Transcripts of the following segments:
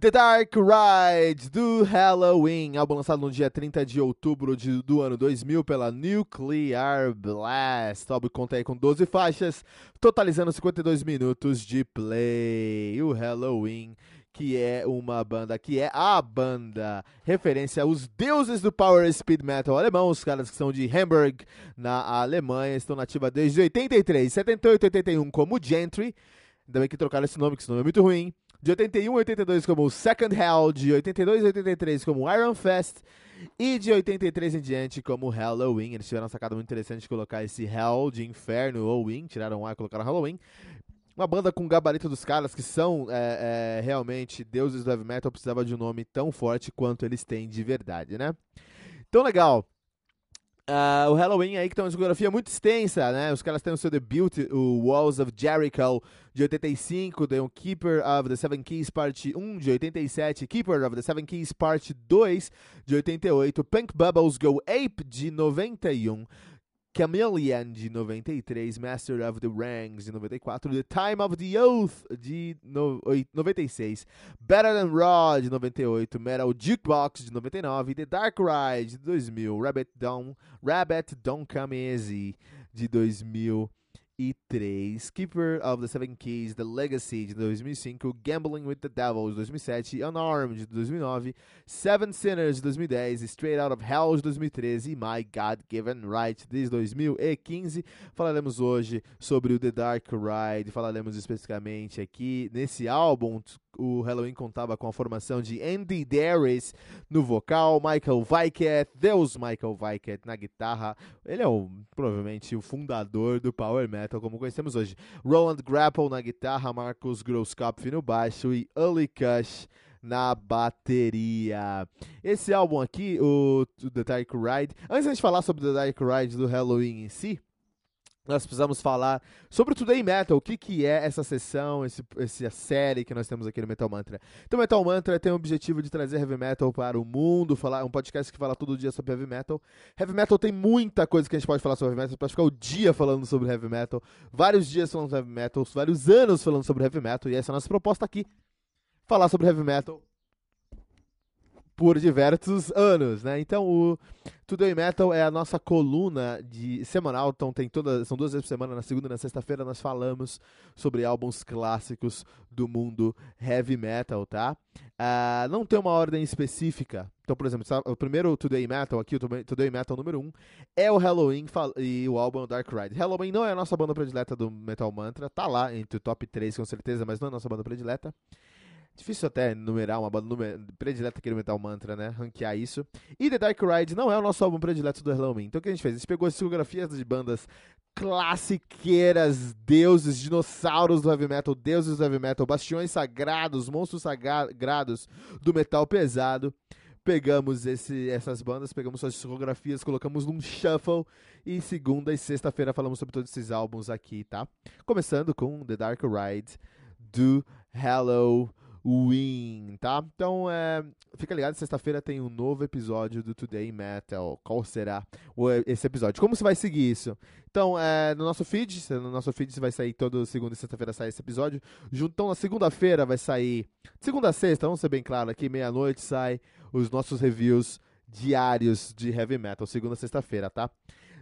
The Dark Ride do Halloween, álbum lançado no dia 30 de outubro de, do ano 2000 pela Nuclear Blast. O álbum conta aí com 12 faixas, totalizando 52 minutos de play. O Halloween, que é uma banda, que é a banda referência aos deuses do Power Speed Metal alemão, os caras que são de Hamburg, na Alemanha, estão nativa desde 83, 78 81 como Gentry. Ainda bem que trocaram esse nome, que esse nome é muito ruim de 81 a 82 como Second Hell, de 82 a 83 como Iron Fest e de 83 em diante como Halloween. Eles tiveram uma sacada muito interessante de colocar esse Hell de inferno ou Win, tiraram A e colocaram Halloween. Uma banda com gabarito dos caras que são é, é, realmente deuses do heavy metal precisava de um nome tão forte quanto eles têm de verdade, né? Então legal. Uh, o Halloween aí que tem uma discografia muito extensa, né? Os caras têm o seu debut, o Walls of Jericho, de 85, tem o Keeper of the Seven Keys, parte 1, de 87, Keeper of the Seven Keys, parte 2, de 88, Punk Bubbles Go Ape, de 91, Chameleon de 93, Master of the Ranks de 94, The Time of the Oath de no, 96, Better Than Raw de 98, Metal Jukebox de 99, The Dark Ride de 2000, Rabbit Don't, Rabbit Don't Come Easy de 2000 2003, Keeper of the Seven Keys, The Legacy de 2005, Gambling with the Devil de 2007, Unarmed de 2009, Seven Sinners de 2010, Straight Out of Hell de 2013 e My God Given Right de 2015. Falaremos hoje sobre o The Dark Ride, falaremos especificamente aqui nesse álbum o Halloween contava com a formação de Andy Darius no vocal, Michael Viket, Deus Michael Viket na guitarra. Ele é o, provavelmente o fundador do Power Metal, como conhecemos hoje. Roland Grapple na guitarra, Marcus Grosskopf no baixo e Uli Kush na bateria. Esse álbum aqui, o The Dark Ride. Antes de falar sobre The Dark Ride do Halloween em si, nós precisamos falar sobre o Today Metal, o que, que é essa sessão, esse, essa série que nós temos aqui no Metal Mantra. Então, Metal Mantra tem o objetivo de trazer heavy metal para o mundo, falar um podcast que fala todo dia sobre heavy metal. Heavy metal tem muita coisa que a gente pode falar sobre heavy metal, pode ficar o dia falando sobre heavy metal, vários dias falando sobre heavy metal, vários anos falando sobre heavy metal, e essa é a nossa proposta aqui, falar sobre heavy metal por diversos anos, né? Então o Today Metal é a nossa coluna de semanal, então tem todas, são duas vezes por semana, na segunda e na sexta-feira nós falamos sobre álbuns clássicos do mundo heavy metal, tá? Uh, não tem uma ordem específica. Então, por exemplo, o primeiro Today Metal aqui, o Today Metal número 1, um, é o Halloween e o álbum Dark Ride. Halloween não é a nossa banda predileta do Metal Mantra, tá lá entre o top 3 com certeza, mas não é a nossa banda predileta. Difícil até numerar uma banda numer... predileta aqui no Metal Mantra, né? Ranquear isso. E The Dark Ride não é o nosso álbum predileto do Halloween. Então o que a gente fez? A gente pegou as discografias de bandas classiqueiras, deuses, dinossauros do heavy metal, deuses do heavy metal, bastiões sagrados, monstros sagrados do metal pesado. Pegamos esse, essas bandas, pegamos suas discografias, colocamos num shuffle e segunda e sexta-feira falamos sobre todos esses álbuns aqui, tá? Começando com The Dark Ride do Halloween. Win, tá? Então, é, fica ligado, sexta-feira tem um novo episódio do Today Metal. Qual será esse episódio? Como você vai seguir isso? Então, é, no nosso feed, no nosso feed vai sair todo segunda e sexta-feira sai esse episódio. Então, na segunda-feira vai sair, segunda a sexta, vamos ser bem claro aqui, meia-noite sai os nossos reviews diários de heavy metal, segunda a sexta-feira, tá?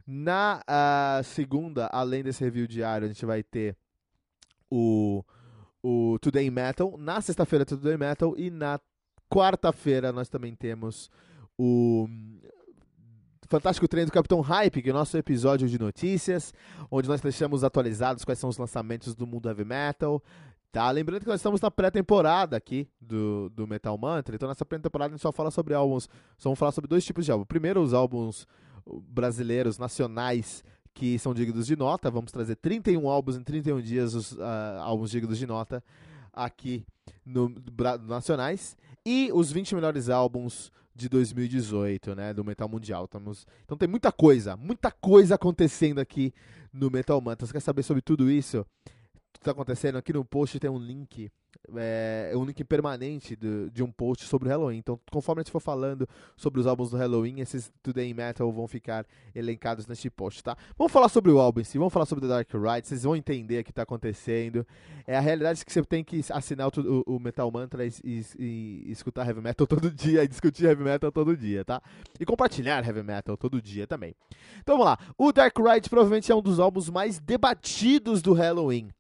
Na uh, segunda, além desse review diário, a gente vai ter o o Today Metal. Na sexta-feira, Today Metal. E na quarta-feira, nós também temos o Fantástico Treino do Capitão Hype, que é o nosso episódio de notícias, onde nós deixamos atualizados quais são os lançamentos do mundo heavy metal. Tá? Lembrando que nós estamos na pré-temporada aqui do, do Metal Mantra, então nessa pré-temporada a gente só fala sobre álbuns, só vamos falar sobre dois tipos de álbum. Primeiro, os álbuns brasileiros, nacionais, que são dignos de nota. Vamos trazer 31 álbuns em 31 dias, os uh, álbuns dignos de nota aqui no, no Nacionais. E os 20 melhores álbuns de 2018, né, do Metal Mundial. Estamos... Então tem muita coisa, muita coisa acontecendo aqui no Metal Mantra. Você quer saber sobre tudo isso? Tudo está acontecendo aqui no post tem um link é, um link permanente de, de um post sobre o Halloween. Então, conforme a gente for falando sobre os álbuns do Halloween, esses Today Metal vão ficar elencados neste post, tá? Vamos falar sobre o álbum em si, vamos falar sobre The Dark Ride, vocês vão entender o que está acontecendo. É a realidade que você tem que assinar o, o Metal Mantra e, e, e, escutar Heavy Metal todo dia e discutir Heavy Metal todo dia, tá? E compartilhar Heavy Metal todo dia também. Então vamos lá. O Dark Ride provavelmente é um dos álbuns mais debatidos do Halloween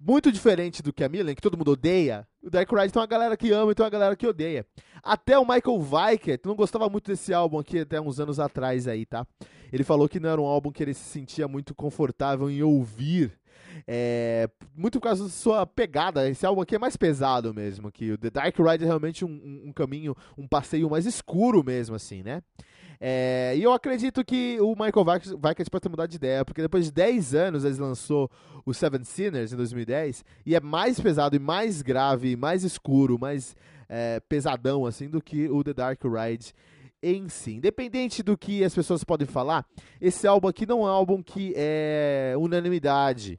muito diferente do que a Milan, que todo mundo odeia, o Dark Ride tem uma galera que ama e tem uma galera que odeia. Até o Michael Weikert não gostava muito desse álbum aqui até uns anos atrás aí, tá? Ele falou que não era um álbum que ele se sentia muito confortável em ouvir. É, muito por causa da sua pegada. Esse álbum aqui é mais pesado mesmo. Que o The Dark Ride é realmente um, um, um caminho, um passeio mais escuro mesmo, assim, né? É, e eu acredito que o Michael Weikert pode ter mudado de ideia, porque depois de 10 anos ele lançou o Seven Sinners em 2010, e é mais pesado e mais grave, mais escuro, mais é, pesadão assim do que o The Dark Ride em si. Independente do que as pessoas podem falar, esse álbum aqui não é um álbum que é unanimidade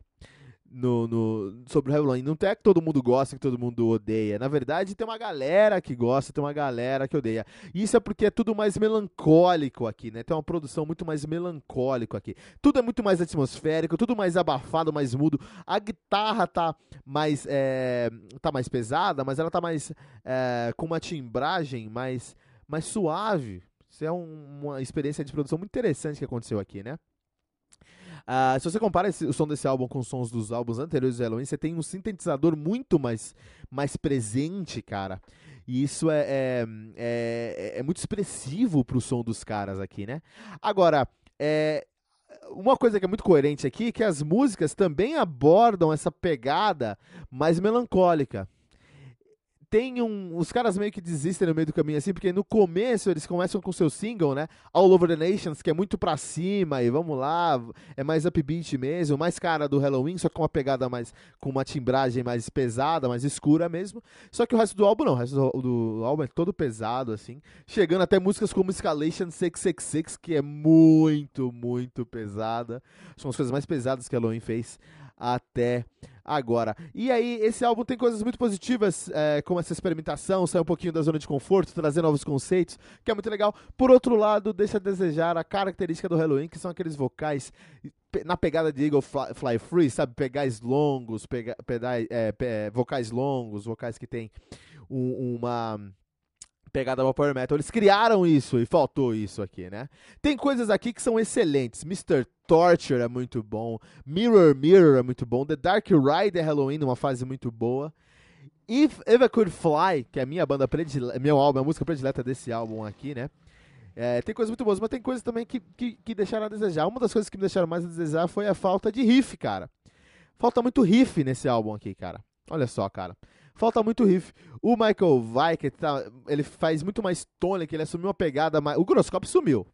no, no, sobre o Halloween. Não é que todo mundo gosta, que todo mundo odeia. Na verdade, tem uma galera que gosta, tem uma galera que odeia. Isso é porque é tudo mais melancólico aqui, né? Tem uma produção muito mais melancólico aqui. Tudo é muito mais atmosférico, tudo mais abafado, mais mudo. A guitarra tá mais, é, tá mais pesada, mas ela tá mais é, com uma timbragem mais, mais suave. Isso é um, uma experiência de produção muito interessante que aconteceu aqui, né? Uh, se você compara esse, o som desse álbum com os sons dos álbuns anteriores do Halloween, você tem um sintetizador muito mais, mais presente, cara. E isso é, é, é, é muito expressivo pro som dos caras aqui, né? Agora, é, uma coisa que é muito coerente aqui é que as músicas também abordam essa pegada mais melancólica tem um. Os caras meio que desistem no meio do caminho, assim, porque no começo eles começam com seu single, né? All Over the Nations, que é muito pra cima, e vamos lá, é mais upbeat mesmo, mais cara do Halloween, só com uma pegada mais. com uma timbragem mais pesada, mais escura mesmo. Só que o resto do álbum não, o resto do, do álbum é todo pesado, assim. Chegando até músicas como Escalation 666, que é muito, muito pesada. São as coisas mais pesadas que Halloween fez até agora. E aí, esse álbum tem coisas muito positivas, é, como essa experimentação, sair um pouquinho da zona de conforto, trazer novos conceitos, que é muito legal. Por outro lado, deixa a desejar a característica do Halloween, que são aqueles vocais na pegada de Eagle Fly, Fly Free, sabe? Pegais longos, pega, pedais, é, vocais longos, vocais que tem um, uma pegada ao Power Metal. Eles criaram isso e faltou isso aqui, né? Tem coisas aqui que são excelentes. Mr. Torture é muito bom. Mirror Mirror é muito bom. The Dark Ride é Halloween, uma fase muito boa. If Ever Could Fly, que é a minha banda predileta, meu álbum, a música predileta desse álbum aqui, né? É, tem coisas muito boas, mas tem coisas também que, que, que deixaram a desejar. Uma das coisas que me deixaram mais a desejar foi a falta de riff, cara. Falta muito riff nesse álbum aqui, cara. Olha só, cara. Falta muito riff. O Michael Vai, tá, ele faz muito mais tônica, ele assumiu uma pegada mais... O Groscopio sumiu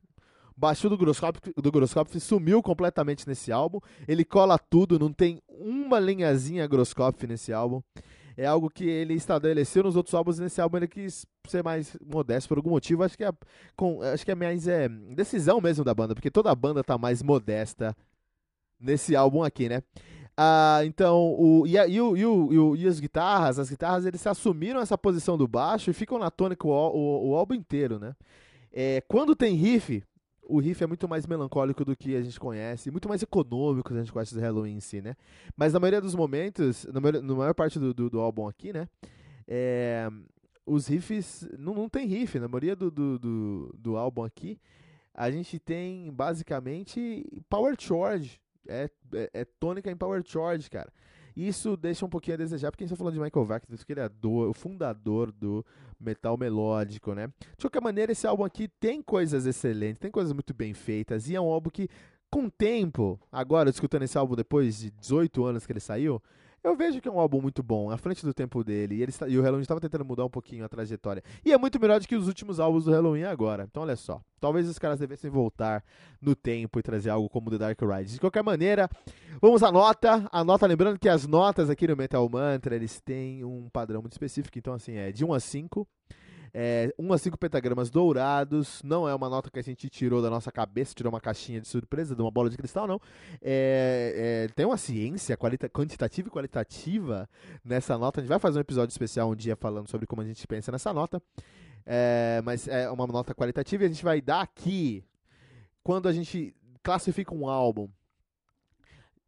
baixou do Groscopio, do Groscopio sumiu completamente nesse álbum. Ele cola tudo, não tem uma linhazinha Groscopio nesse álbum. É algo que ele estabeleceu nos outros álbuns. Nesse álbum ele quis ser mais modesto por algum motivo. Acho que é, com, acho que é mais é, decisão mesmo da banda, porque toda a banda tá mais modesta nesse álbum aqui, né? Ah, então, o, e, a, e, o, e, o, e, as guitarras, as guitarras, eles assumiram essa posição do baixo e ficam na tônica o, o, o álbum inteiro, né? É, quando tem riff, o riff é muito mais melancólico do que a gente conhece, muito mais econômico que a gente conhece do Halloween em si, né? Mas na maioria dos momentos, na maior, na maior parte do, do, do, álbum aqui, né? É, os riffs, não, não tem riff, na maioria do, do, do, do álbum aqui, a gente tem basicamente power chord, é, é, é, tônica em power chord, cara. Isso deixa um pouquinho a desejar, porque a gente tá falando de Michael que ele é o fundador do metal melódico, né? De qualquer maneira, esse álbum aqui tem coisas excelentes, tem coisas muito bem feitas, e é um álbum que, com o tempo, agora, escutando esse álbum depois de 18 anos que ele saiu, eu vejo que é um álbum muito bom, à frente do tempo dele. E, ele, e o Halloween estava tentando mudar um pouquinho a trajetória. E é muito melhor do que os últimos álbuns do Halloween agora. Então, olha só. Talvez os caras devessem voltar no tempo e trazer algo como The Dark Ride. De qualquer maneira, vamos à nota. A nota, lembrando que as notas aqui no Metal Mantra, eles têm um padrão muito específico. Então, assim, é de 1 a 5. É, 1 a 5 pentagramas dourados. Não é uma nota que a gente tirou da nossa cabeça, tirou uma caixinha de surpresa, de uma bola de cristal, não. É, é, tem uma ciência quantitativa e qualitativa nessa nota. A gente vai fazer um episódio especial um dia falando sobre como a gente pensa nessa nota. É, mas é uma nota qualitativa e a gente vai dar aqui quando a gente classifica um álbum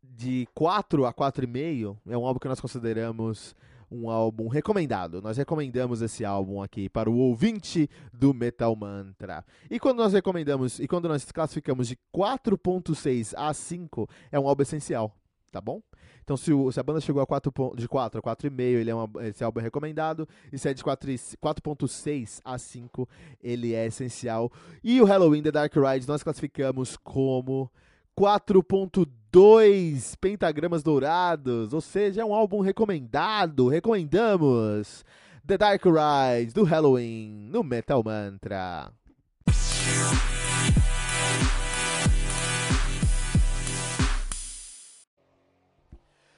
de 4 a 4,5, é um álbum que nós consideramos um álbum recomendado. Nós recomendamos esse álbum aqui para o ouvinte do Metal Mantra. E quando nós recomendamos, e quando nós classificamos de 4.6 a 5, é um álbum essencial, tá bom? Então, se, o, se, a banda chegou a 4, de 4 a 4,5, ele é uma, esse álbum é recomendado. E se é de 4,6 a 5, ele é essencial. E o Halloween The Dark Ride nós classificamos como 4.2 pentagramas dourados, ou seja, é um álbum recomendado, recomendamos. The Dark Rise do Halloween no Metal Mantra.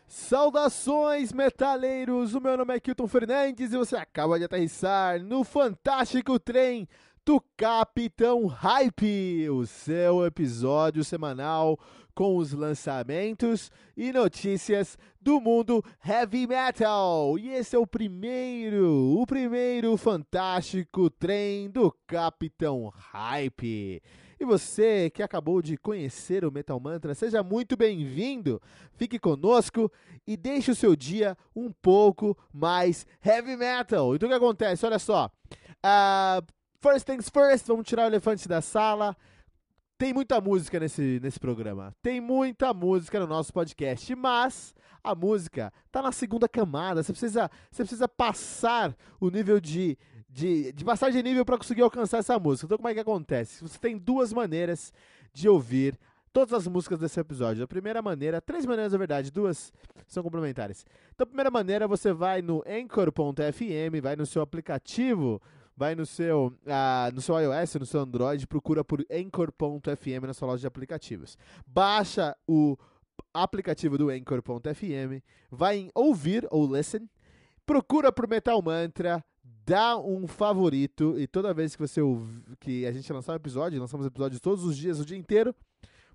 Saudações, metaleiros! O meu nome é Kilton Fernandes e você acaba de aterrissar no fantástico trem do Capitão Hype, o seu episódio semanal com os lançamentos e notícias do mundo heavy metal. E esse é o primeiro, o primeiro fantástico trem do Capitão Hype. E você que acabou de conhecer o Metal Mantra, seja muito bem-vindo. Fique conosco e deixe o seu dia um pouco mais heavy metal. Então o que acontece? Olha só. Uh, First things first, vamos tirar o elefante da sala. Tem muita música nesse, nesse programa. Tem muita música no nosso podcast, mas a música tá na segunda camada. Você precisa, você precisa passar o nível de, de, de passar de nível para conseguir alcançar essa música. Então, como é que acontece? Você tem duas maneiras de ouvir todas as músicas desse episódio. A primeira maneira, três maneiras na verdade, duas são complementares. Então, a primeira maneira, você vai no anchor.fm, vai no seu aplicativo vai no seu, uh, no seu iOS, no seu Android, procura por Anchor.fm na sua loja de aplicativos. Baixa o aplicativo do Anchor.fm, vai em ouvir ou listen, procura por Metal Mantra, dá um favorito e toda vez que você que a gente lançar um episódio, lançamos episódios todos os dias, o dia inteiro,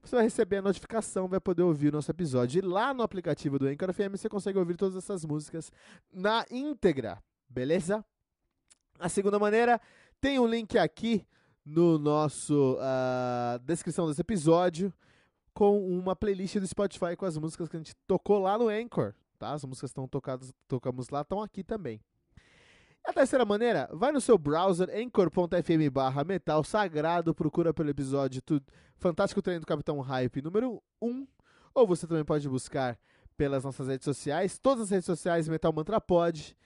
você vai receber a notificação, vai poder ouvir o nosso episódio. E lá no aplicativo do Anchor FM você consegue ouvir todas essas músicas na íntegra, beleza? A segunda maneira, tem um link aqui no nosso uh, descrição desse episódio com uma playlist do Spotify com as músicas que a gente tocou lá no Anchor, tá? As músicas estão tocadas, tocamos lá, estão aqui também. A terceira maneira, vai no seu browser anchor.fm barra metal sagrado, procura pelo episódio tudo, Fantástico Treino do Capitão Hype número 1, ou você também pode buscar pelas nossas redes sociais, todas as redes sociais Metal Mantra Pod,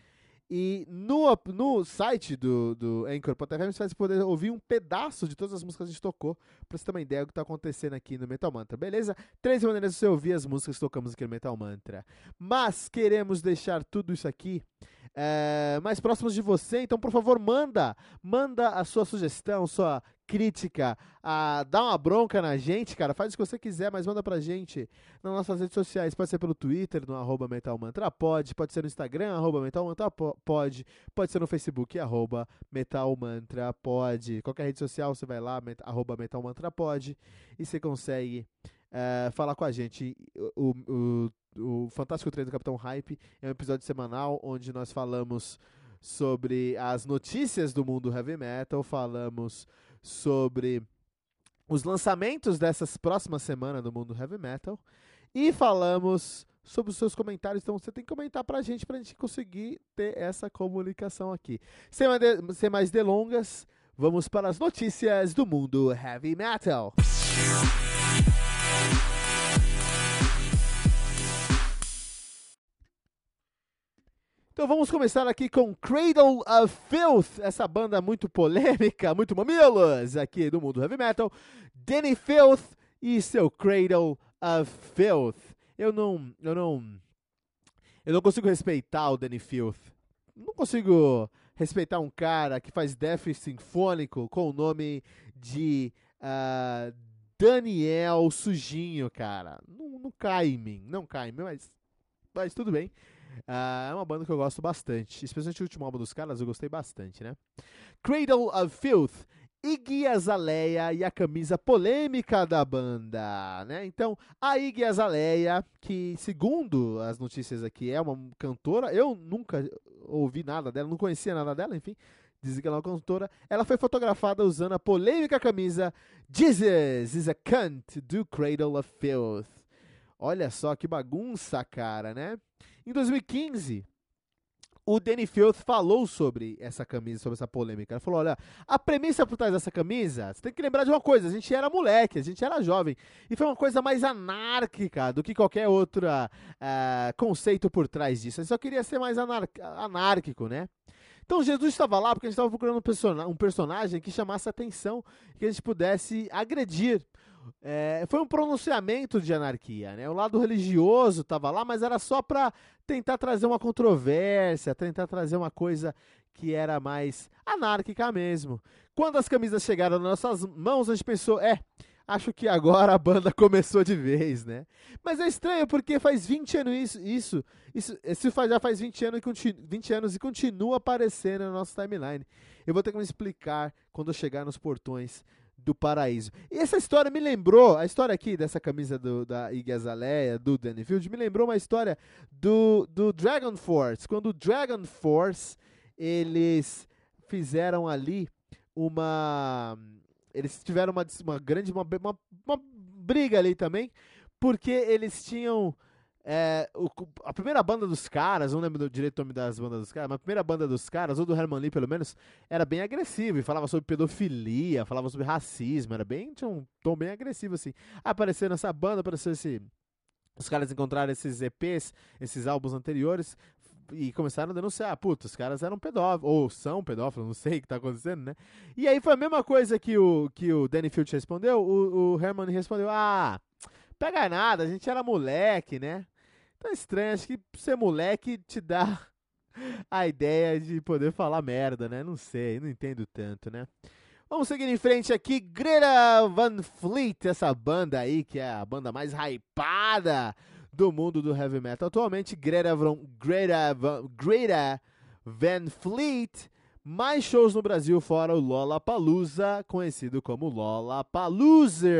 e no, no site do, do Anchor.fm você vai poder ouvir um pedaço de todas as músicas que a gente tocou, pra você ter uma ideia do que tá acontecendo aqui no Metal Mantra, beleza? Três maneiras de você ouvir as músicas que tocamos aqui no Metal Mantra. Mas queremos deixar tudo isso aqui é, mais próximos de você, então por favor manda, manda a sua sugestão, sua crítica, a, dá uma bronca na gente, cara, faz o que você quiser, mas manda pra gente nas nossas redes sociais, pode ser pelo Twitter, no arroba metalmantrapod, pode ser no Instagram, arroba metalmantrapod, pode ser no Facebook, arroba metalmantrapod, qualquer rede social você vai lá, met, arroba metalmantrapod, e você consegue uh, falar com a gente. O, o, o Fantástico Treino do Capitão Hype é um episódio semanal onde nós falamos sobre as notícias do mundo heavy metal, falamos sobre os lançamentos dessas próximas semanas do mundo heavy metal e falamos sobre os seus comentários. Então você tem que comentar pra gente pra gente conseguir ter essa comunicação aqui. Sem mais, de, sem mais delongas, vamos para as notícias do mundo heavy metal. Então vamos começar aqui com Cradle of Filth, essa banda muito polêmica, muito mamilos aqui do mundo heavy metal. Danny Filth e seu Cradle of Filth. Eu não, eu não, eu não consigo respeitar o Danny Filth. Não consigo respeitar um cara que faz death sinfônico com o nome de uh, Daniel Sujinho, cara. Não, não cai em mim, não cai em mim, mas, mas tudo bem. Uh, é uma banda que eu gosto bastante. Especialmente o último álbum dos caras, eu gostei bastante, né? Cradle of Filth, Iggy Azalea e a camisa polêmica da banda, né? Então, a Iggy Azalea, que segundo as notícias aqui é uma cantora, eu nunca ouvi nada dela, não conhecia nada dela, enfim, dizem que ela é uma cantora. Ela foi fotografada usando a polêmica camisa Jesus is a cunt do Cradle of Filth. Olha só que bagunça, cara, né? Em 2015, o Danny Filth falou sobre essa camisa, sobre essa polêmica. Ele falou: olha, a premissa por trás dessa camisa, você tem que lembrar de uma coisa: a gente era moleque, a gente era jovem. E foi uma coisa mais anárquica do que qualquer outro uh, conceito por trás disso. Ele só queria ser mais anárquico, né? Então Jesus estava lá porque a gente estava procurando um, person um personagem que chamasse atenção, que a gente pudesse agredir. É, foi um pronunciamento de anarquia, né? O lado religioso estava lá, mas era só para tentar trazer uma controvérsia, tentar trazer uma coisa que era mais anárquica mesmo. Quando as camisas chegaram nas nossas mãos, a gente pensou, é, acho que agora a banda começou de vez, né? Mas é estranho porque faz 20 anos isso, isso, isso, já faz 20 anos, e 20 anos e continua aparecendo na nossa timeline. Eu vou ter que me explicar quando eu chegar nos portões do paraíso. E essa história me lembrou, a história aqui dessa camisa do, da Iggy Azalea, do Danny Field, me lembrou uma história do, do Dragon Force. Quando o Dragon Force, eles fizeram ali uma... Eles tiveram uma, uma grande, uma, uma, uma briga ali também, porque eles tinham é, o, a primeira banda dos caras, não lembro direito o nome das bandas dos caras, mas a primeira banda dos caras, ou do Herman Lee pelo menos, era bem agressivo e falava sobre pedofilia, falava sobre racismo, era bem, tinha um tom bem agressivo assim. Apareceu nessa banda, apareceu esse. Os caras encontraram esses EPs, esses álbuns anteriores, e começaram a denunciar, puta, os caras eram pedófilos, ou são pedófilos, não sei o que tá acontecendo, né? E aí foi a mesma coisa que o, que o Danny Field respondeu, o, o Herman respondeu, ah, pega nada, a gente era moleque, né? Tá estranho, acho que ser moleque te dá a ideia de poder falar merda, né? Não sei, não entendo tanto, né? Vamos seguir em frente aqui, Greta Van Fleet, essa banda aí, que é a banda mais hypada do mundo do heavy metal. Atualmente, Greta Van, Greta Van, Greta Van Fleet mais shows no Brasil fora o Lollapalooza, conhecido como Lollapaloozer.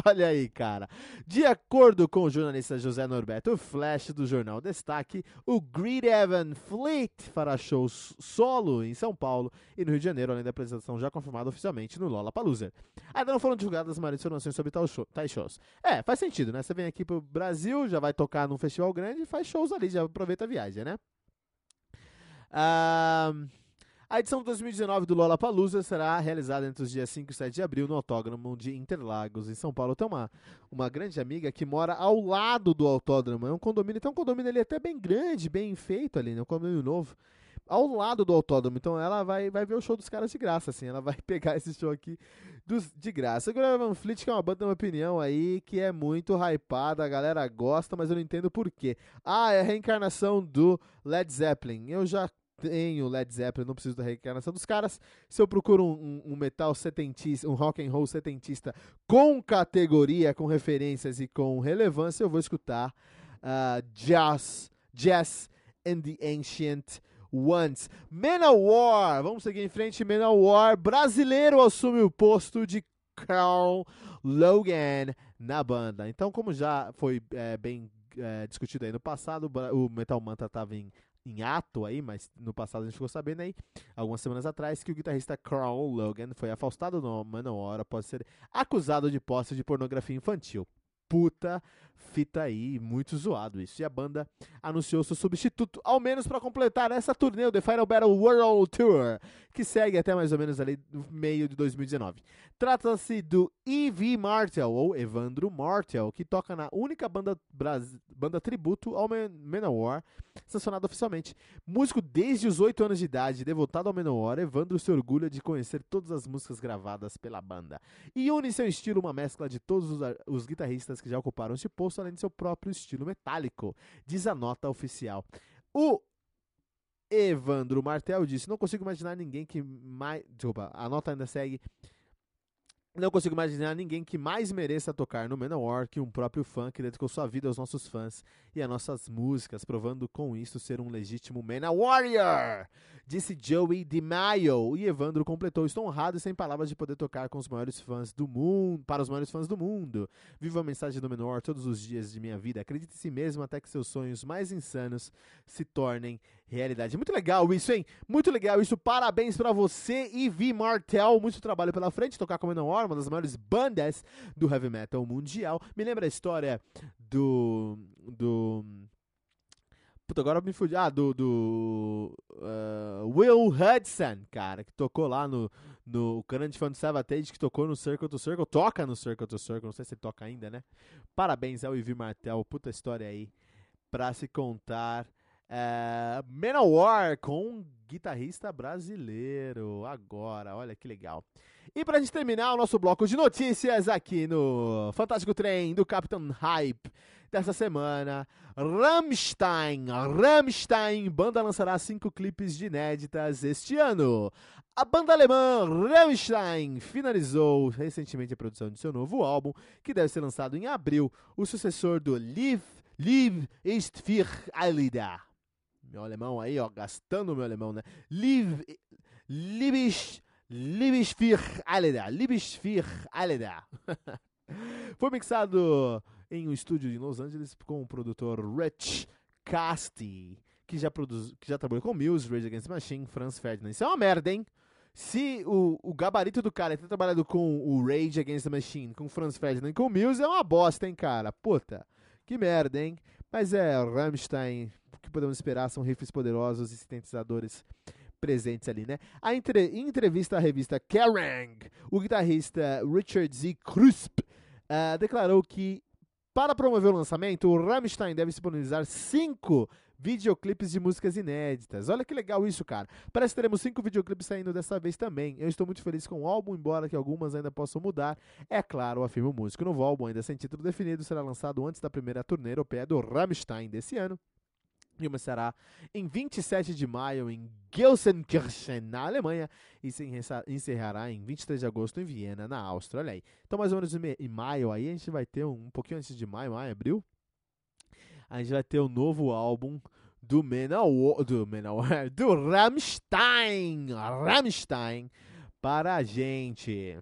Olha aí, cara. De acordo com o jornalista José Norberto Flash do jornal Destaque, o Greed Evan Fleet fará shows solo em São Paulo e no Rio de Janeiro, além da apresentação já confirmada oficialmente no Lollapalooza. Ainda não foram divulgadas as maiores informações sobre tais shows. É, faz sentido, né? Você vem aqui pro Brasil, já vai tocar num festival grande e faz shows ali, já aproveita a viagem, né? Ah... A edição de 2019 do Lollapalooza será realizada entre os dias 5 e 7 de abril no Autódromo de Interlagos, em São Paulo. Tem uma, uma grande amiga que mora ao lado do autódromo. É um condomínio, tem um condomínio ali até bem grande, bem feito ali, né? um condomínio novo. Ao lado do autódromo. Então ela vai, vai ver o show dos caras de graça, assim. Ela vai pegar esse show aqui dos, de graça. Agora Van Fleet, que é uma banda, minha opinião, aí, que é muito hypada, a galera gosta, mas eu não entendo por quê. Ah, é a reencarnação do Led Zeppelin. Eu já tenho Led Zeppelin, não preciso da reencarnação dos caras. Se eu procuro um, um, um, metal setentista, um rock and roll setentista com categoria, com referências e com relevância, eu vou escutar uh, Jazz, Jazz and the Ancient Ones. Manowar, vamos seguir em frente. Manowar, brasileiro assume o posto de Carl Logan na banda. Então, como já foi é, bem é, discutido aí no passado, o Metal Mantra estava em, em ato aí, mas no passado a gente ficou sabendo aí, algumas semanas atrás, que o guitarrista Carl Logan foi afastado no Manowar após ser acusado de posse de pornografia infantil. Puta fita aí, muito zoado isso. E a banda anunciou seu substituto, ao menos para completar essa turnê, o The Final Battle World Tour, que segue até mais ou menos ali no meio de 2019. Trata-se do E.V. Martel, ou Evandro Martel, que toca na única banda, banda tributo ao Manowar, sancionada oficialmente. Músico desde os 8 anos de idade, devotado ao Manowar, Evandro se orgulha de conhecer todas as músicas gravadas pela banda. E une seu estilo uma mescla de todos os, os guitarristas que já ocuparam este posto além de seu próprio estilo metálico, diz a nota oficial. O Evandro Martel disse: Não consigo imaginar ninguém que mais. Desculpa, a nota ainda segue. Não consigo imaginar ninguém que mais mereça tocar no Manowar que um próprio fã que dedicou sua vida aos nossos fãs e às nossas músicas, provando com isso ser um legítimo Manowar disse Joey DeMaio. E Evandro completou: Estou honrado e sem palavras de poder tocar com os maiores fãs do mundo, para os maiores fãs do mundo. Vivo a mensagem do menor todos os dias de minha vida. Acredite em si mesmo até que seus sonhos mais insanos se tornem realidade. Muito legal isso, hein? Muito legal isso. Parabéns para você, Ivy Martel. Muito trabalho pela frente. Tocar com o Menor, uma das maiores bandas do heavy metal mundial. Me lembra a história do. do Puta, agora me fudi. Ah, do. do uh, Will Hudson, cara, que tocou lá no. No Current Fun Savatage, que tocou no Circle to Circle. Toca no Circle to Circle, não sei se ele toca ainda, né? Parabéns ao Ivy Martel, puta história aí. Pra se contar. Uh, Manowar com um guitarrista brasileiro. Agora, olha que legal. E pra gente terminar o nosso bloco de notícias aqui no Fantástico Trem do Capitão Hype dessa semana. Rammstein, Rammstein, banda lançará cinco clipes de inéditas este ano. A banda alemã Rammstein finalizou recentemente a produção de seu novo álbum, que deve ser lançado em abril, o sucessor do Live, Live ist für Alida. Meu alemão aí, ó, gastando meu alemão, né? Live, Liebe Liebe für für Alida. Foi mixado em um estúdio em Los Angeles com o produtor Rich Casti, que já, produz, que já trabalhou com Muse, Rage Against the Machine, Franz Ferdinand. Isso é uma merda, hein? Se o, o gabarito do cara é ter trabalhado com o Rage Against the Machine, com Franz Ferdinand e com Muse, é uma bosta, hein, cara? Puta, que merda, hein? Mas é, Rammstein, o que podemos esperar são riffs poderosos e sintetizadores presentes ali, né? A entre, em entrevista à revista Kerrang, o guitarrista Richard Z. Krusp uh, declarou que para promover o lançamento, o Rammstein deve disponibilizar cinco videoclipes de músicas inéditas. Olha que legal isso, cara. Parece que teremos cinco videoclipes saindo dessa vez também. Eu estou muito feliz com o álbum, embora que algumas ainda possam mudar. É claro, afirma o músico. O novo álbum, ainda sem título definido, será lançado antes da primeira turnê europeia do Rammstein desse ano e começará em 27 de maio em Gelsenkirchen, na Alemanha, e se encerrará em 23 de agosto em Viena, na Áustria. Olha aí. Então, mais ou menos em maio aí, a gente vai ter um, um pouquinho antes de maio, maio, abril, a gente vai ter o um novo álbum do Menor, do Menor, do Rammstein, Rammstein, para a gente.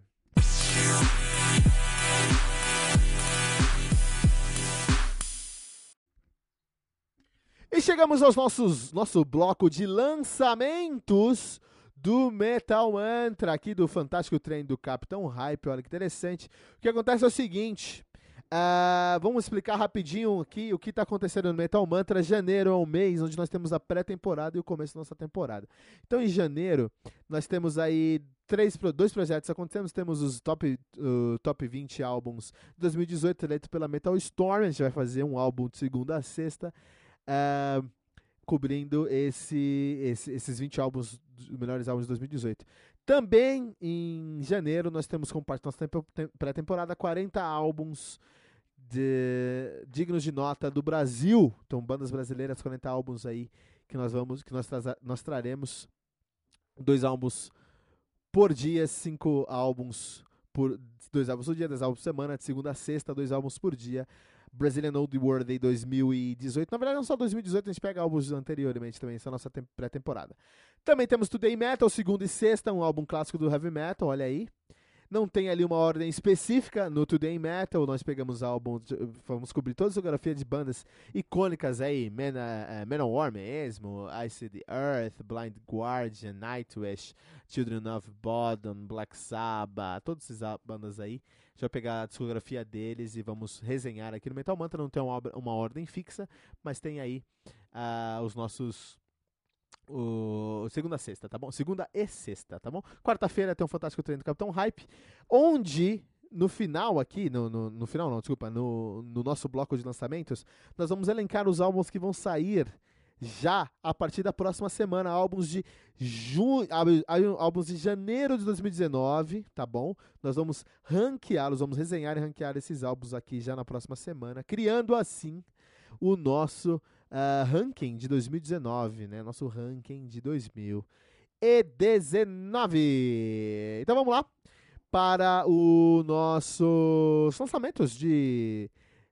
E chegamos aos nossos nosso bloco de lançamentos do Metal Mantra aqui do Fantástico Trem do Capitão Hype. Olha que interessante. O que acontece é o seguinte. Uh, vamos explicar rapidinho aqui o que está acontecendo no Metal Mantra. Janeiro é um mês onde nós temos a pré-temporada e o começo da nossa temporada. Então, em janeiro, nós temos aí três, dois projetos acontecendo. Temos os top, uh, top 20 álbuns de 2018 eleito pela Metal Storm. A gente vai fazer um álbum de segunda a sexta uh, cobrindo esse, esse, esses 20 álbuns, melhores álbuns de 2018. Também em janeiro nós temos como parte da nossa pré-temporada 40 álbuns de, dignos de nota do Brasil. Então, bandas brasileiras, 40 álbuns aí que nós vamos, que nós, nós traremos dois álbuns por dia, cinco álbuns por dois álbuns por dia, dois álbuns por semana, de segunda a sexta, dois álbuns por dia. Brazilian Old World Day 2018. Na verdade, não só 2018, a gente pega álbuns anteriormente também, essa é a nossa pré-temporada. Também temos Today Metal, segundo e sexta, um álbum clássico do heavy metal, olha aí. Não tem ali uma ordem específica no Today Metal. Nós pegamos álbuns, vamos cobrir toda a discografia de bandas icônicas aí: Man, uh, Manowar mesmo, Ice the Earth, Blind Guardian, Nightwish, Children of Bodom, Black Sabbath, todas essas bandas aí. A gente vai pegar a discografia deles e vamos resenhar aqui no Metal Mantra. Não tem uma, uma ordem fixa, mas tem aí uh, os nossos o segunda sexta, tá bom? Segunda e sexta, tá bom? Quarta-feira tem um fantástico treino do Capitão Hype, onde no final aqui, no, no, no, final não, desculpa, no, no nosso bloco de lançamentos, nós vamos elencar os álbuns que vão sair já a partir da próxima semana, álbuns de junho, álbuns de janeiro de 2019, tá bom? Nós vamos ranqueá-los, vamos resenhar e ranquear esses álbuns aqui já na próxima semana, criando assim o nosso uh, ranking de 2019, né? Nosso ranking de 2019. Então vamos lá para os nossos lançamentos de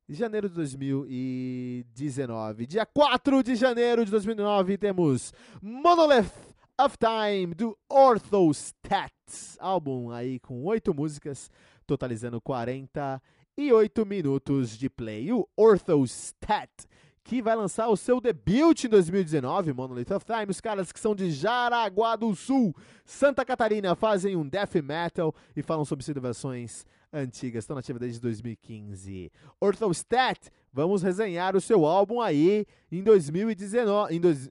janeiro de 2019. Dia 4 de janeiro de 2009 temos Monolith of Time do Orthostat, álbum aí com oito músicas, totalizando 48 minutos de play. O Orthostat que vai lançar o seu debut em 2019, Monolith of Time. Os caras que são de Jaraguá do Sul, Santa Catarina, fazem um death metal e falam sobre versões antigas, estão nativas desde 2015. Orthostat, vamos resenhar o seu álbum aí em 2019. Em dois...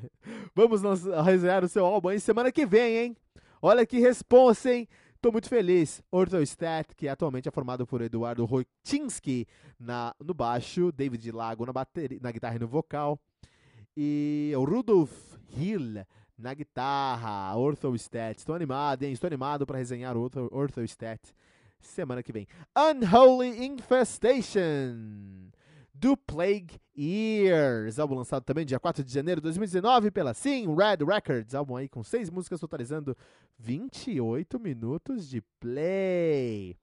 vamos resenhar o seu álbum aí semana que vem, hein? Olha que responsa, hein? Estou muito feliz. Orthostat, que atualmente é formado por Eduardo Rotinski na, no baixo, David Lago na, bateria, na guitarra e no vocal, e o Rudolf Hill na guitarra, Orthostat. Estou animado, hein? Estou animado para resenhar o Orthostat semana que vem. Unholy Infestation do Plague Years, álbum lançado também dia 4 de janeiro de 2019 pela Sim Red Records, álbum aí com seis músicas totalizando 28 minutos de play.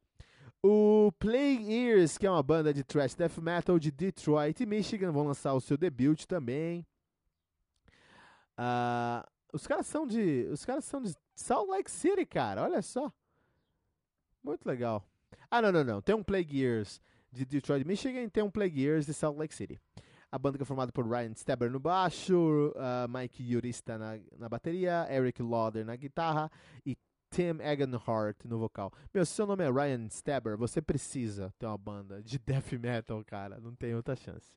O Plague Years, que é uma banda de thrash death metal de Detroit, Michigan, vão lançar o seu debut também. Uh, os caras são de, os caras são de Salt Lake City, cara. Olha só, muito legal. Ah, não, não, não. Tem um Plague Years de Detroit, Michigan, tem um Plague Years de Salt Lake City. A banda que é formada por Ryan Stabber no baixo, uh, Mike Yurista na, na bateria, Eric Lauder na guitarra e Tim Egenhart no vocal. Meu, se seu nome é Ryan Stabber, você precisa ter uma banda de death metal, cara. Não tem outra chance.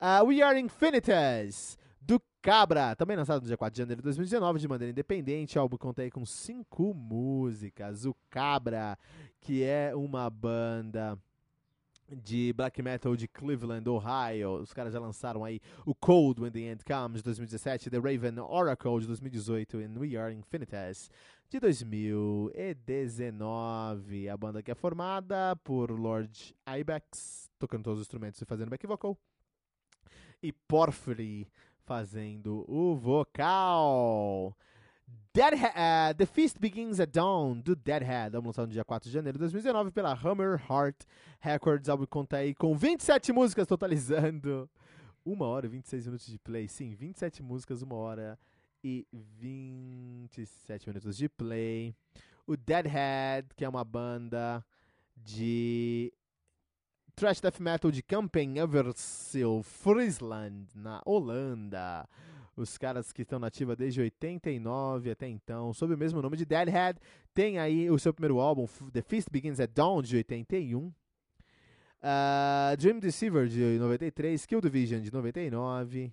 Uh, We Are Infinities, do Cabra, também lançado no dia 4 de janeiro de 2019, de maneira independente. O álbum conta aí com cinco músicas. O Cabra, que é uma banda de black metal de Cleveland, Ohio. Os caras já lançaram aí o Cold When the End Comes de 2017, The Raven Oracle de 2018 e We Are Infinities de 2019. A banda que é formada por Lord Ibex, tocando todos os instrumentos e fazendo back vocal, e Porphyry fazendo o vocal. Deadhead, uh, The Feast Begins at Dawn, do Deadhead, álbum lançado no dia 4 de janeiro de 2019 pela Hammer Heart Records. Álbum conta aí com 27 músicas, totalizando 1 hora e 26 minutos de play. Sim, 27 músicas, 1 hora e 27 minutos de play. O Deadhead, que é uma banda de thrash death metal de Kampen Eversil, Friesland, na Holanda os caras que estão nativa desde 89 até então, sob o mesmo nome de Deadhead. Tem aí o seu primeiro álbum, The Feast Begins at Dawn, de 81. Uh, ah, Dream Deceiver, de 93. Kill Division, de 99.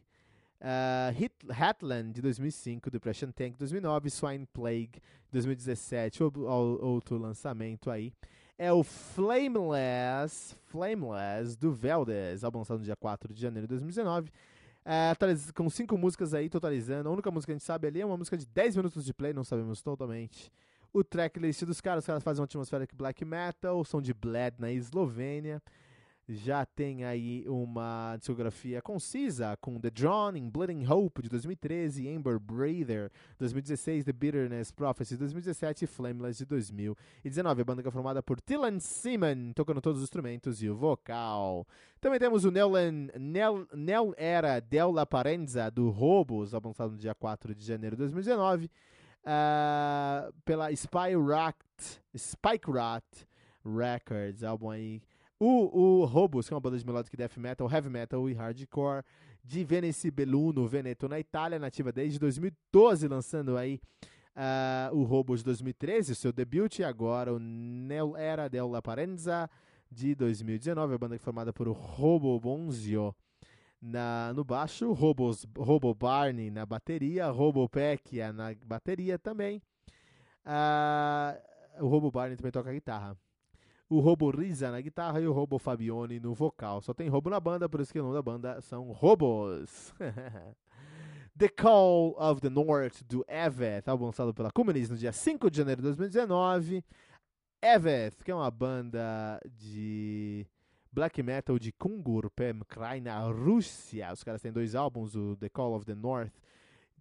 Uh, Hit, Hatland, de 2005. Depression Tank, de 2009. Swine Plague, de 2017. O, o, outro lançamento aí é o Flameless, Flameless do Veldes, álbum lançado no dia 4 de janeiro de 2019. É, com cinco músicas aí, totalizando. A única música que a gente sabe ali é uma música de 10 minutos de play, não sabemos totalmente. O tracklist dos caras, os caras fazem uma atmosfera black metal, são de Bled na Eslovênia já tem aí uma discografia concisa com The Drawn, Bleeding Hope de 2013, Amber Breather 2016, The Bitterness Prophecy de 2017 e Flameless de 2019. A banda que é formada por Dylan Seaman, tocando todos os instrumentos e o vocal. Também temos o Nelan, Nel, Nel Era Del La Parenza do Robos, lançado no dia 4 de janeiro de 2019. uh, pela Spy Rat, Spike Rat Records, álbum aí. O, o Robos, que é uma banda de melodic death metal, heavy metal e hardcore, de Venice Belluno, Veneto, na Itália, nativa desde 2012, lançando aí uh, o Robos de 2013, o seu debut, e agora o Nel Era della Parenza de 2019, a banda é formada por Robo Bonzio na, no baixo, Robos, Robo Barney na bateria, Robo Pecchia na bateria também. Uh, o Robo Barney também toca guitarra. O Robo Risa na guitarra e o Robo Fabione no vocal. Só tem Robo na banda, por isso que o nome da banda são Robos. The Call of the North do Evet, álbum lançado pela Cumanis no dia 5 de janeiro de 2019. Evet, que é uma banda de black metal de Kungur Pemkrai na Rússia. Os caras têm dois álbuns, o The Call of the North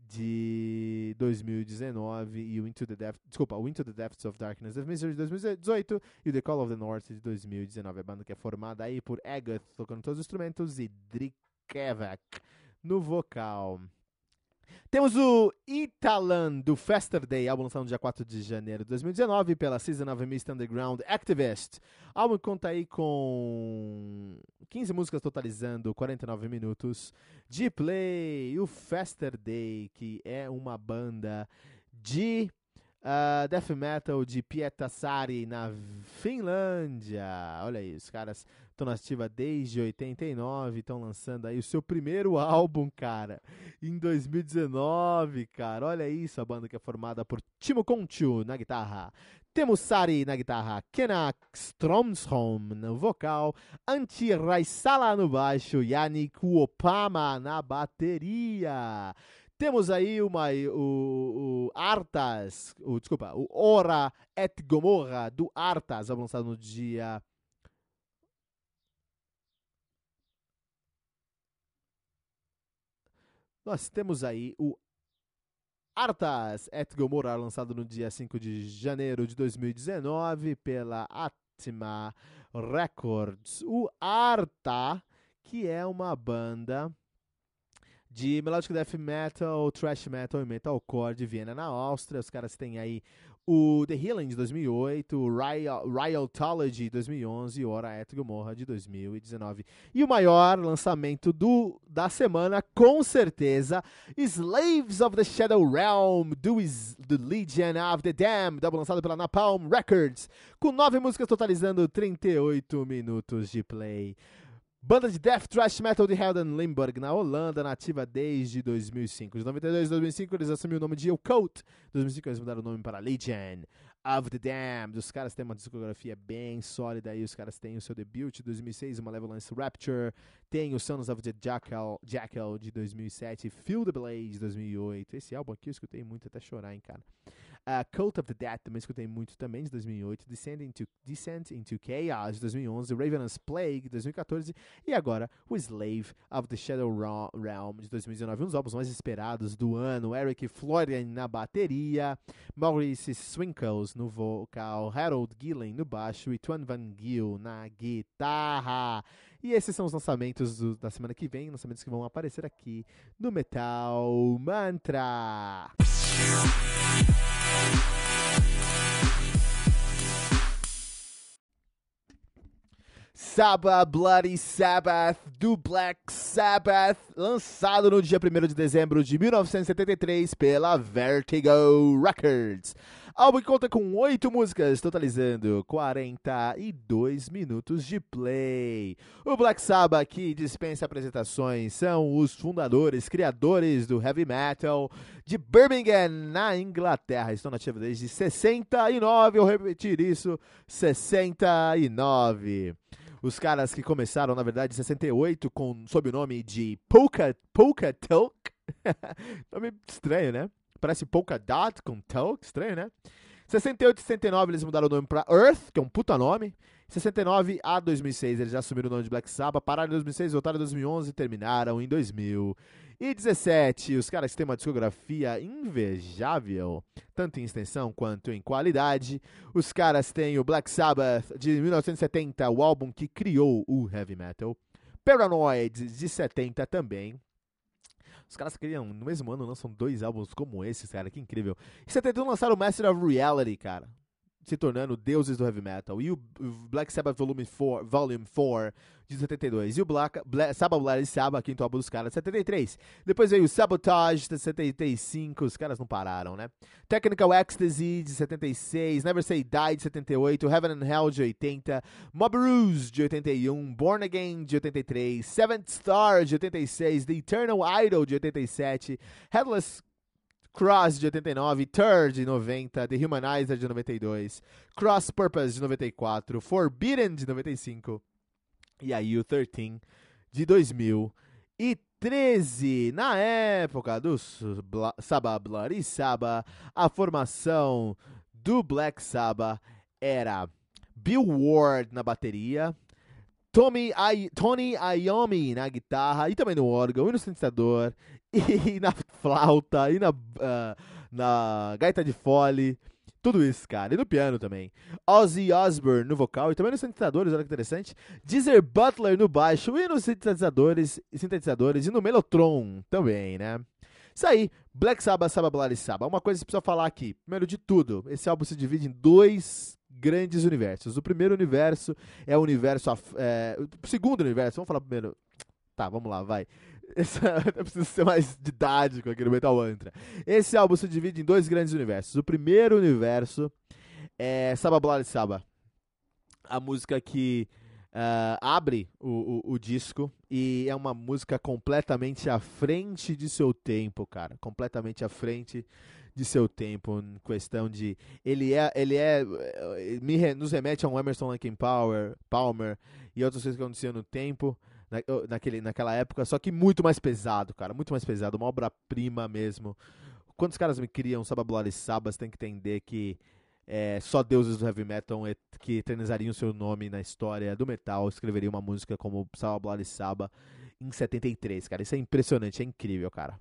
de 2019 e o Into the Depths, desculpa, o Into the Depths of Darkness of Misery de 2018 e o The Call of the North de 2019. A banda que é formada aí por Agath tocando todos os instrumentos e Drikevak no vocal. Temos o Italan do Fester Day, álbum lançado no dia 4 de janeiro de 2019 pela Season of Mist Underground Activist. Álbum conta aí com 15 músicas totalizando 49 minutos de play. O Fester Day, que é uma banda de uh, death metal de Pietasari na Finlândia. Olha aí, os caras estão na ativa desde 89, estão lançando aí o seu primeiro álbum, cara, em 2019, cara. Olha isso, a banda que é formada por Timo Conchu na guitarra, Temo Sari na guitarra, Kenak Stromsholm no vocal, Antti Raisala no baixo, Yannick Opama na bateria. Temos aí uma, o, o Artas, o, desculpa, o Ora et Gomorra do Artas, lançado no dia nós temos aí o Artas et Gomorra, lançado no dia 5 de janeiro de 2019 pela Atma Records. O Arta, que é uma banda de melodic death metal, thrash metal e metalcore de Viena, na Áustria. Os caras têm aí o The Healing de 2008, o Riotology de 2011 e o Ora Et Gomorra de 2019. E o maior lançamento do, da semana, com certeza, Slaves of the Shadow Realm, do The Legion of the Damned, lançado pela Napalm Records, com nove músicas totalizando 38 minutos de play. Banda de death thrash metal de Helden Limburg, na Holanda, nativa desde 2005. De 92 a 2005 eles assumiram o nome de Occult. Em 2005 eles mudaram o nome para Legion of the Damned. Os caras têm uma discografia bem sólida aí. Os caras têm o seu debut de 2006, o Malevolence Rapture. Tem o Sons of the Jackal, Jackal de 2007, Feel the Blaze de 2008. Esse álbum aqui eu escutei muito até chorar, hein, cara. Uh, Cult of the Dead também escutei muito também, de 2008. Descent into, Descent into Chaos, de 2011. Ravenous Plague, de 2014. E agora, o Slave of the Shadow Realm, de 2019. Um dos álbuns mais esperados do ano. Eric Florian na bateria. Maurice Swinkles no vocal. Harold Gillen no baixo. E Tuan Van Giel na guitarra. E esses são os lançamentos do, da semana que vem, lançamentos que vão aparecer aqui no Metal Mantra. Sabbath Bloody Sabbath do Black Sabbath, lançado no dia 1 de dezembro de 1973 pela Vertigo Records. Álbum que conta com oito músicas, totalizando 42 minutos de play. O Black Sabbath, que dispensa apresentações, são os fundadores, criadores do heavy metal de Birmingham, na Inglaterra. Estão nativos desde 69, eu repetir isso, 69. Os caras que começaram, na verdade, em 68, com, sob o nome de Polka, Polka Talk. nome estranho, né? Parece Polka Dot com Talk, estranho, né? 68 e 69 eles mudaram o nome para Earth, que é um puta nome. 69 a 2006 eles já assumiram o nome de Black Sabbath, pararam em 2006, voltaram em 2011 e terminaram em 2017. Os caras têm uma discografia invejável, tanto em extensão quanto em qualidade. Os caras têm o Black Sabbath de 1970, o álbum que criou o heavy metal. Paranoid de 70 também. Os caras criam, no mesmo ano, lançam dois álbuns como esses, cara, que incrível. Em 71 lançaram o Master of Reality, cara se tornando deuses do heavy metal. E o Black Sabbath Volume 4, Volume 4 de 72. E o Black, Black Sabbath Bloody Sabbath, quinto álbum dos caras, de 73. Depois veio o Sabotage, de 75. Os caras não pararam, né? Technical Ecstasy, de 76. Never Say Die, de 78. Heaven and Hell, de 80. Mob Ruse, de 81. Born Again, de 83. Seventh Star, de 86. The Eternal Idol, de 87. Headless Cross de 89, Third de 90, The Humanizer de 92, Cross Purpose de 94, Forbidden de 95 e aí o 13 de 2013. Na época do Sabbath Bloody Sabbath, a formação do Black Sabbath era Bill Ward na bateria, Tommy I, Tony Iommi na guitarra e também no órgão e no sintetizador e na flauta e na, uh, na gaita de fole. Tudo isso, cara. E no piano também. Ozzy Osbourne no vocal e também nos sintetizadores, olha que interessante. Deezer Butler no baixo e nos sintetizadores, sintetizadores e no Melotron também, né? Isso aí, Black Sabbath, Sabbath Bloody Sabbath. Uma coisa que precisa falar aqui. Primeiro de tudo, esse álbum se divide em dois grandes universos. O primeiro universo é o universo. É, o segundo universo, vamos falar primeiro. Tá, vamos lá, vai. Esse, eu preciso ser mais didático aqui no Metal Mantra. Esse álbum se divide em dois grandes universos. O primeiro universo é Saba Bloody Saba. A música que uh, abre o, o, o, disco e é uma música completamente à frente de seu tempo, cara. Completamente à frente de seu tempo, em questão de ele é ele é me, nos remete a um Emerson Lake Palmer, Palmer e outras coisas que aconteciam no tempo na, naquele, naquela época, só que muito mais pesado, cara, muito mais pesado, uma obra-prima mesmo. Quando os caras me criam Sababulari Sabas, tem que entender que é, só deuses do heavy metal que eternizariam seu nome na história do metal escreveriam uma música como Sababulari Saba em 73, cara. Isso é impressionante, é incrível, cara.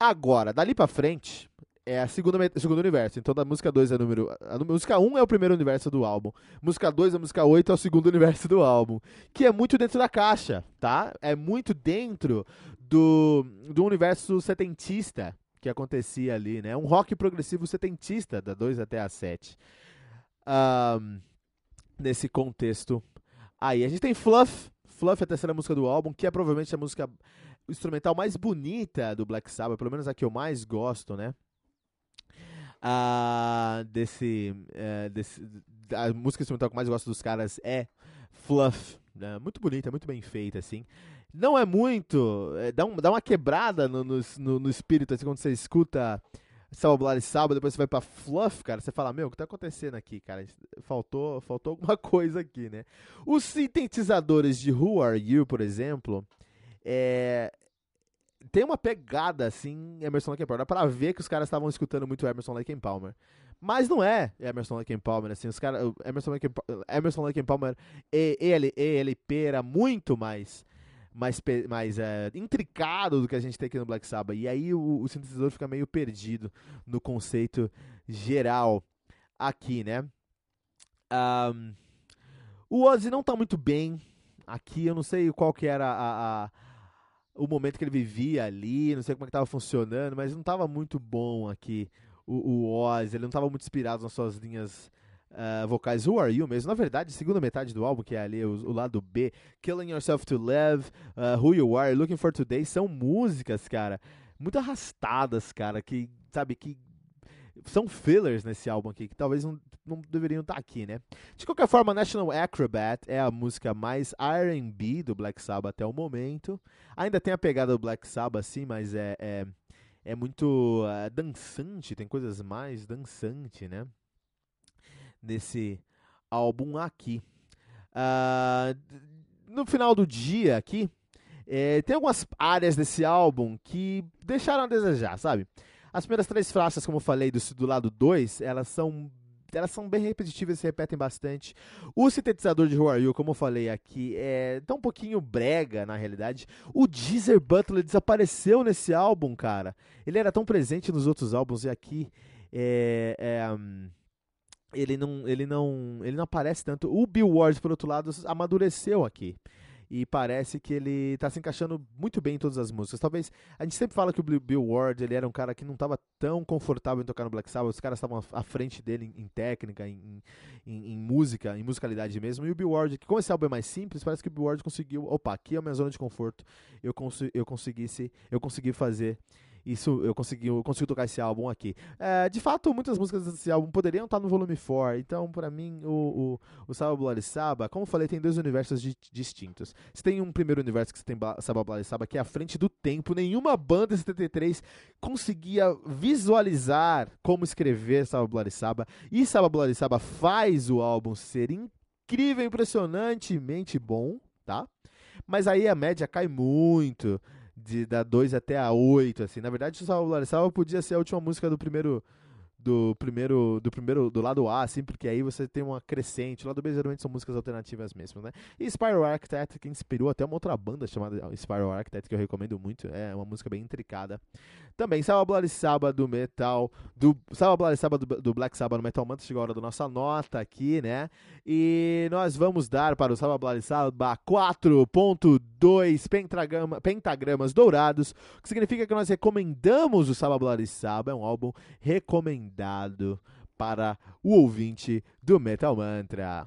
Agora, dali pra frente, é a segunda, segundo universo. Então, da música 2 é número. A música 1 um é o primeiro universo do álbum. Música 2 a música 8 é o segundo universo do álbum. Que é muito dentro da caixa, tá? É muito dentro do, do universo setentista que acontecia ali, né? Um rock progressivo setentista, da 2 até a 7. Um, nesse contexto. Aí, a gente tem Fluff. Fluff é a terceira música do álbum, que é provavelmente a música instrumental mais bonita do Black Sabbath, pelo menos a que eu mais gosto, né? Uh, desse, uh, desse. A música instrumental que eu mais gosto dos caras é Fluff. Né? Muito bonita, muito bem feita, assim. Não é muito. É, dá, um, dá uma quebrada no, no, no, espírito, assim, quando você escuta Salva e Sábado, depois você vai pra Fluff, cara, você fala, meu, o que tá acontecendo aqui, cara? Faltou, faltou alguma coisa aqui, né? Os sintetizadores de Who Are You, por exemplo, é, tem uma pegada assim, Emerson Lake Palmer, para ver que os caras estavam escutando muito Emerson Lake Palmer. Mas não é Emerson Lake Palmer, assim, os caras, Emerson Lake, Emerson Lake Palmer e EL, ELP era muito mais mais, mais é, intricado do que a gente tem aqui no Black Sabbath. E aí o, o sintetizador fica meio perdido no conceito geral aqui, né? Um, o Ozzy não tá muito bem aqui, eu não sei qual que era a, a o momento que ele vivia ali, não sei como é que tava funcionando, mas não tava muito bom aqui o, o Oz, ele não tava muito inspirado nas suas linhas uh, vocais. Who Are You mesmo? Na verdade, segunda metade do álbum, que é ali o, o lado B, Killing Yourself to Live, uh, Who You Are, Looking for Today, são músicas, cara, muito arrastadas, cara, que, sabe, que são fillers nesse álbum aqui, que talvez não, não deveriam estar tá aqui, né? De qualquer forma, National Acrobat é a música mais R&B do Black Sabbath até o momento. Ainda tem a pegada do Black Sabbath, sim, mas é, é, é muito uh, dançante, tem coisas mais dançante, né? Nesse álbum aqui. Uh, no final do dia aqui, é, tem algumas áreas desse álbum que deixaram a desejar, sabe? As primeiras três faixas, como eu falei, do, do lado 2, elas são elas são bem repetitivas se repetem bastante. O sintetizador de Who Are You, como eu falei aqui, é tá um pouquinho brega, na realidade. O Deezer Butler desapareceu nesse álbum, cara. Ele era tão presente nos outros álbuns e aqui é, é, ele, não, ele, não, ele não aparece tanto. O Bill Ward, por outro lado, amadureceu aqui. E parece que ele tá se encaixando muito bem em todas as músicas. Talvez a gente sempre fala que o Bill Ward ele era um cara que não estava tão confortável em tocar no Black Sabbath, os caras estavam à frente dele em, em técnica, em, em, em, música, em musicalidade mesmo. E o Bill Ward, que como esse álbum é mais simples, parece que o Bill Ward conseguiu, opa, aqui é a minha zona de conforto. Eu, cons eu conseguisse, eu consegui fazer isso eu consegui, eu consigo tocar esse álbum aqui. É, de fato, muitas músicas desse álbum poderiam estar no volume 4, então para mim o, o, o Saba como eu falei, tem dois universos di distintos. Você tem um primeiro universo que você tem Saba que é à frente do tempo, nenhuma banda em 73 conseguia visualizar como escrever Saba Bloody Saba, e Saba faz o álbum ser incrível, impressionantemente bom, tá? Mas aí a média cai muito de da 2 até a 8, assim. Na verdade, o Salva Salva podia ser a última música do primeiro do primeiro do primeiro do lado A, assim, porque aí você tem uma crescente. O lado B geralmente são músicas alternativas mesmo, né? E Spiral Architect, que inspirou até uma outra banda chamada Spiral Architect, que eu recomendo muito. É uma música bem intricada. Também Salva Bloody Saba do metal, do Salva Bloody Saba do, do, Black Sabbath no Metal Mantra, chegou a hora da nossa nota aqui, né? E nós vamos dar para o Salva Bloody Saba 4.2 pentagrama, pentagramas dourados, o que significa que nós recomendamos o Salva Bloody Saba, é um álbum recomendado para o ouvinte do Metal Mantra.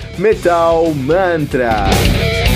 Metal Mantra.